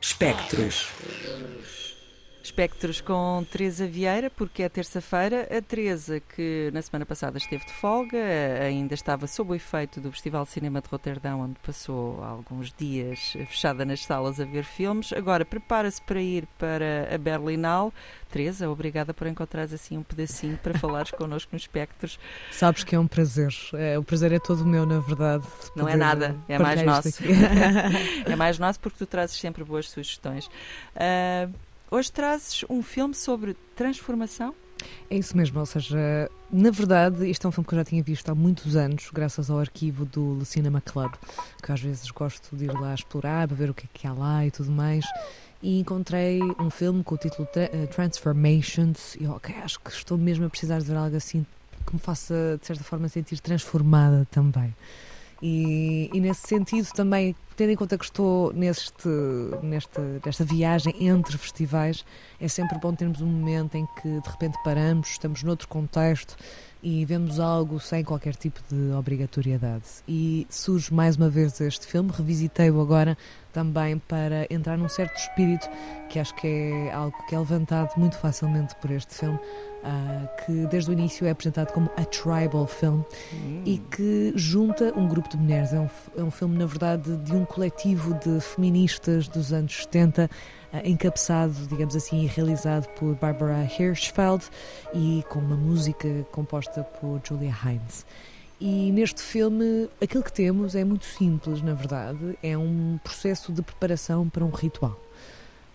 Espectros. Espectros com Teresa Vieira, porque é terça-feira. A Teresa, que na semana passada esteve de folga, ainda estava sob o efeito do Festival de Cinema de Roterdão, onde passou alguns dias fechada nas salas a ver filmes. Agora prepara-se para ir para a Berlinal. Teresa, obrigada por encontrares assim um pedacinho para falares connosco nos Espectros. Sabes que é um prazer. É, o prazer é todo meu, na verdade. Não é nada, é mais nosso. é mais nosso porque tu trazes sempre boas sugestões. Uh, Hoje trazes um filme sobre transformação? É isso mesmo, ou seja, na verdade, isto é um filme que eu já tinha visto há muitos anos, graças ao arquivo do Cinema Club, que às vezes gosto de ir lá explorar, para ver o que é que há lá e tudo mais. E encontrei um filme com o título eh, Transformations, e ok, acho que estou mesmo a precisar de ver algo assim que me faça, de certa forma, sentir transformada também. E, e, nesse sentido também, tendo em conta que estou neste, nesta, nesta viagem entre festivais, é sempre bom termos um momento em que de repente paramos, estamos noutro contexto e vemos algo sem qualquer tipo de obrigatoriedade. E surge mais uma vez este filme, revisitei-o agora também para entrar num certo espírito que acho que é algo que é levantado muito facilmente por este filme, uh, que desde o início é apresentado como a tribal film hum. e que junta um grupo de mulheres. É um, é um filme, na verdade, de um coletivo de feministas dos anos 70, uh, ah, encabeçado, digamos assim, e realizado por Barbara Hirschfeld e com uma música composta por Julia Hines. E neste filme, aquilo que temos é muito simples, na verdade, é um processo de preparação para um ritual.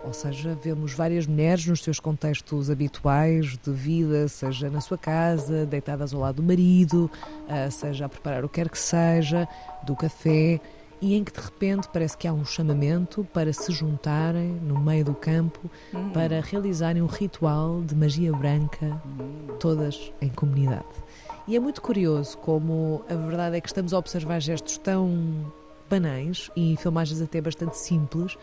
Ou seja, vemos várias mulheres nos seus contextos habituais de vida, seja na sua casa, deitadas ao lado do marido, ah, seja a preparar o que quer que seja, do café, e em que de repente parece que há um chamamento para se juntarem no meio do campo hum. para realizarem um ritual de magia branca, todas em comunidade. E é muito curioso como a verdade é que estamos a observar gestos tão banais e filmagens até bastante simples,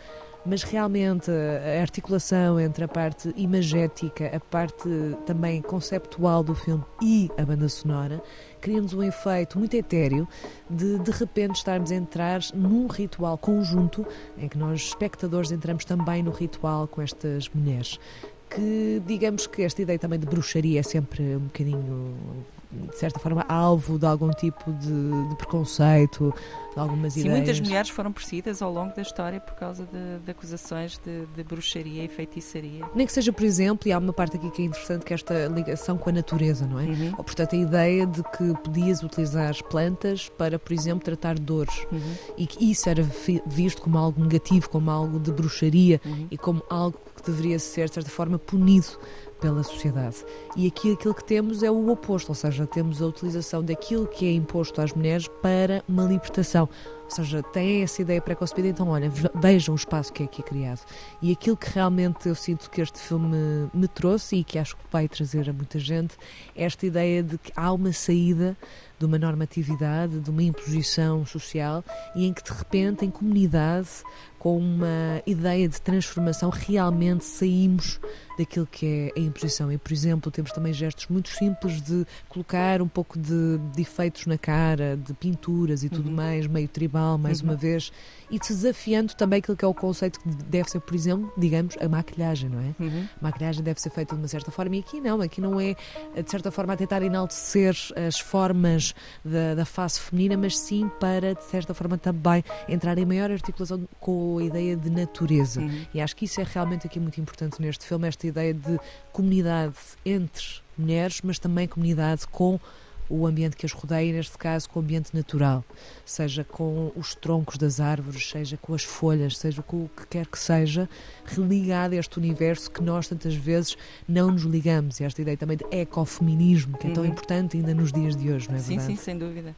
mas realmente a articulação entre a parte imagética, a parte também conceptual do filme e a banda sonora cria-nos um efeito muito etéreo de de repente estarmos a entrar num ritual conjunto em que nós, espectadores, entramos também no ritual com estas mulheres. Que digamos que esta ideia também de bruxaria é sempre um bocadinho de certa forma, alvo de algum tipo de, de preconceito, de algumas Sim, ideias. muitas mulheres foram perseguidas ao longo da história por causa de, de acusações de, de, bruxaria e feitiçaria. Nem que seja, por exemplo, e há uma parte aqui que é interessante, que é esta ligação com a natureza, não é? Uhum. Ou, portanto, a ideia de que podias utilizar as plantas para, por exemplo, tratar dores. Uhum. E que isso era visto como algo negativo, como algo de bruxaria uhum. e como algo que deveria ser, de certa forma, punido pela sociedade. E aqui aquilo que temos é o oposto, ou seja, temos a utilização daquilo que é imposto às mulheres para uma libertação. Ou seja, tem essa ideia pré-concebida, então olha, vejam o espaço que é aqui criado. E aquilo que realmente eu sinto que este filme me trouxe e que acho que vai trazer a muita gente é esta ideia de que há uma saída de uma normatividade, de uma imposição social e em que de repente, em comunidade, com uma ideia de transformação, realmente saímos daquilo que é a imposição. E, por exemplo, temos também gestos muito simples de colocar um pouco de, de efeitos na cara, de pinturas e tudo uhum. mais, meio tribal, mais uhum. uma vez, e desafiando também aquilo que é o conceito que deve ser, por exemplo, digamos, a maquilhagem, não é? Uhum. A maquilhagem deve ser feita de uma certa forma, e aqui não, aqui não é, de certa forma, a tentar enaltecer as formas da, da face feminina, mas sim para, de certa forma, também entrar em maior articulação com a ideia de natureza. Uhum. E acho que isso é realmente aqui muito importante neste filme, esta ideia de comunidade entre mulheres, mas também comunidade com o ambiente que as rodeia, neste caso com o ambiente natural, seja com os troncos das árvores, seja com as folhas, seja com o que quer que seja, religado a este universo que nós tantas vezes não nos ligamos. E esta ideia também de ecofeminismo, que é tão uhum. importante ainda nos dias de hoje, não é sim, verdade? Sim, sim, sem dúvida.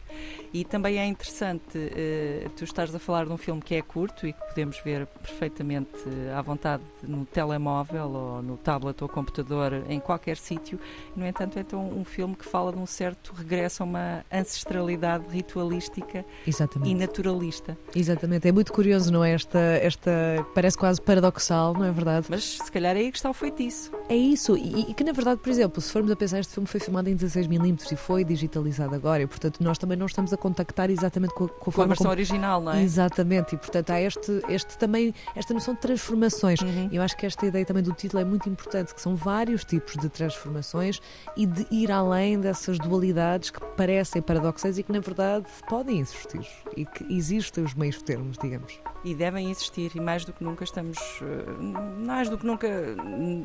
E também é interessante uh, tu estás a falar de um filme que é curto e que podemos ver perfeitamente à vontade no telemóvel ou no tablet ou computador em qualquer sítio. No entanto, é então um filme que fala de um certo regresso a uma ancestralidade ritualística Exatamente. e naturalista. Exatamente. É muito curioso, não é? Esta, esta parece quase paradoxal, não é verdade? Mas se calhar é aí que está o feitiço. É isso. E, e que, na verdade, por exemplo, se formos a pensar, este filme foi filmado em 16mm e foi digitalizado agora. E, portanto, nós também não estamos a contactar exatamente com a, com a Com a forma versão como... original, não é? Exatamente. E, portanto, há este, este também, esta noção de transformações. Uhum. Eu acho que esta ideia também do título é muito importante, que são vários tipos de transformações e de ir além dessas dualidades que parecem paradoxais e que, na verdade, podem existir. E que existem os meios termos, digamos. E devem existir, e mais do que nunca estamos, eh, mais do que nunca,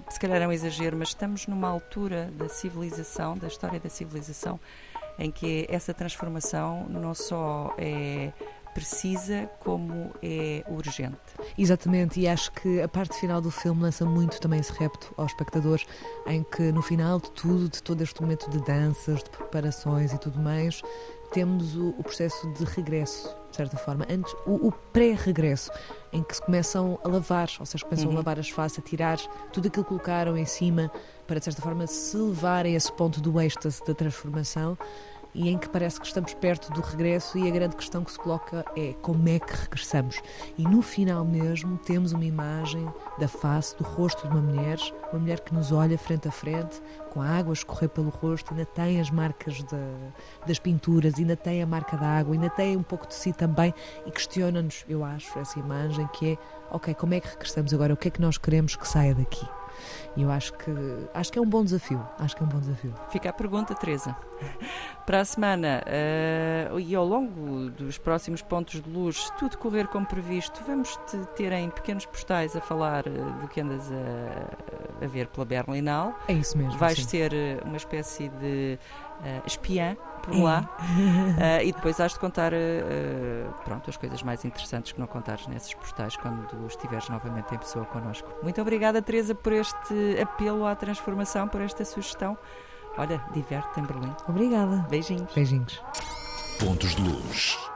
se calhar é um exagero, mas estamos numa altura da civilização, da história da civilização, em que essa transformação não só é precisa, como é urgente. Exatamente, e acho que a parte final do filme lança muito também esse repto aos espectadores, em que no final de tudo, de todo este momento de danças, de preparações e tudo mais, temos o, o processo de regresso, de certa forma, antes o, o pré-regresso, em que se começam a lavar, ou seja, começam Uhum. a lavar as faces, a tirar tudo aquilo que colocaram em cima, para de certa forma se levar a esse ponto do êxtase da transformação e em que parece que estamos perto do regresso e a grande questão que se coloca é como é que regressamos. E no final mesmo temos uma imagem da face, do rosto de uma mulher, uma mulher que nos olha frente a frente, com a água a escorrer pelo rosto, ainda tem as marcas da- das pinturas, ainda tem a marca da água, ainda tem um pouco de si também e questiona-nos, eu acho, essa imagem que é, ok, como é que regressamos agora? O que é que nós queremos que saia daqui? E eu acho que acho que é um bom desafio. Acho que é um bom desafio. Fica a pergunta, Teresa. Para a semana eh, e ao longo dos próximos pontos de luz, se tudo correr como previsto, vamos te ter em pequenos postais a falar eh, do que andas a, a ver pela Berlinal. É isso mesmo. Vais sim. ser eh, uma espécie de eh, espiã por É. lá Eh, e depois has de contar eh, pronto, as coisas mais interessantes que não contares nesses postais quando estiveres novamente em pessoa connosco. Muito obrigada, Teresa, por este apelo à transformação, por esta sugestão. Olha, diverte-te em Berlim. Obrigada. Beijinhos. Beijinhos. Pontos de luz.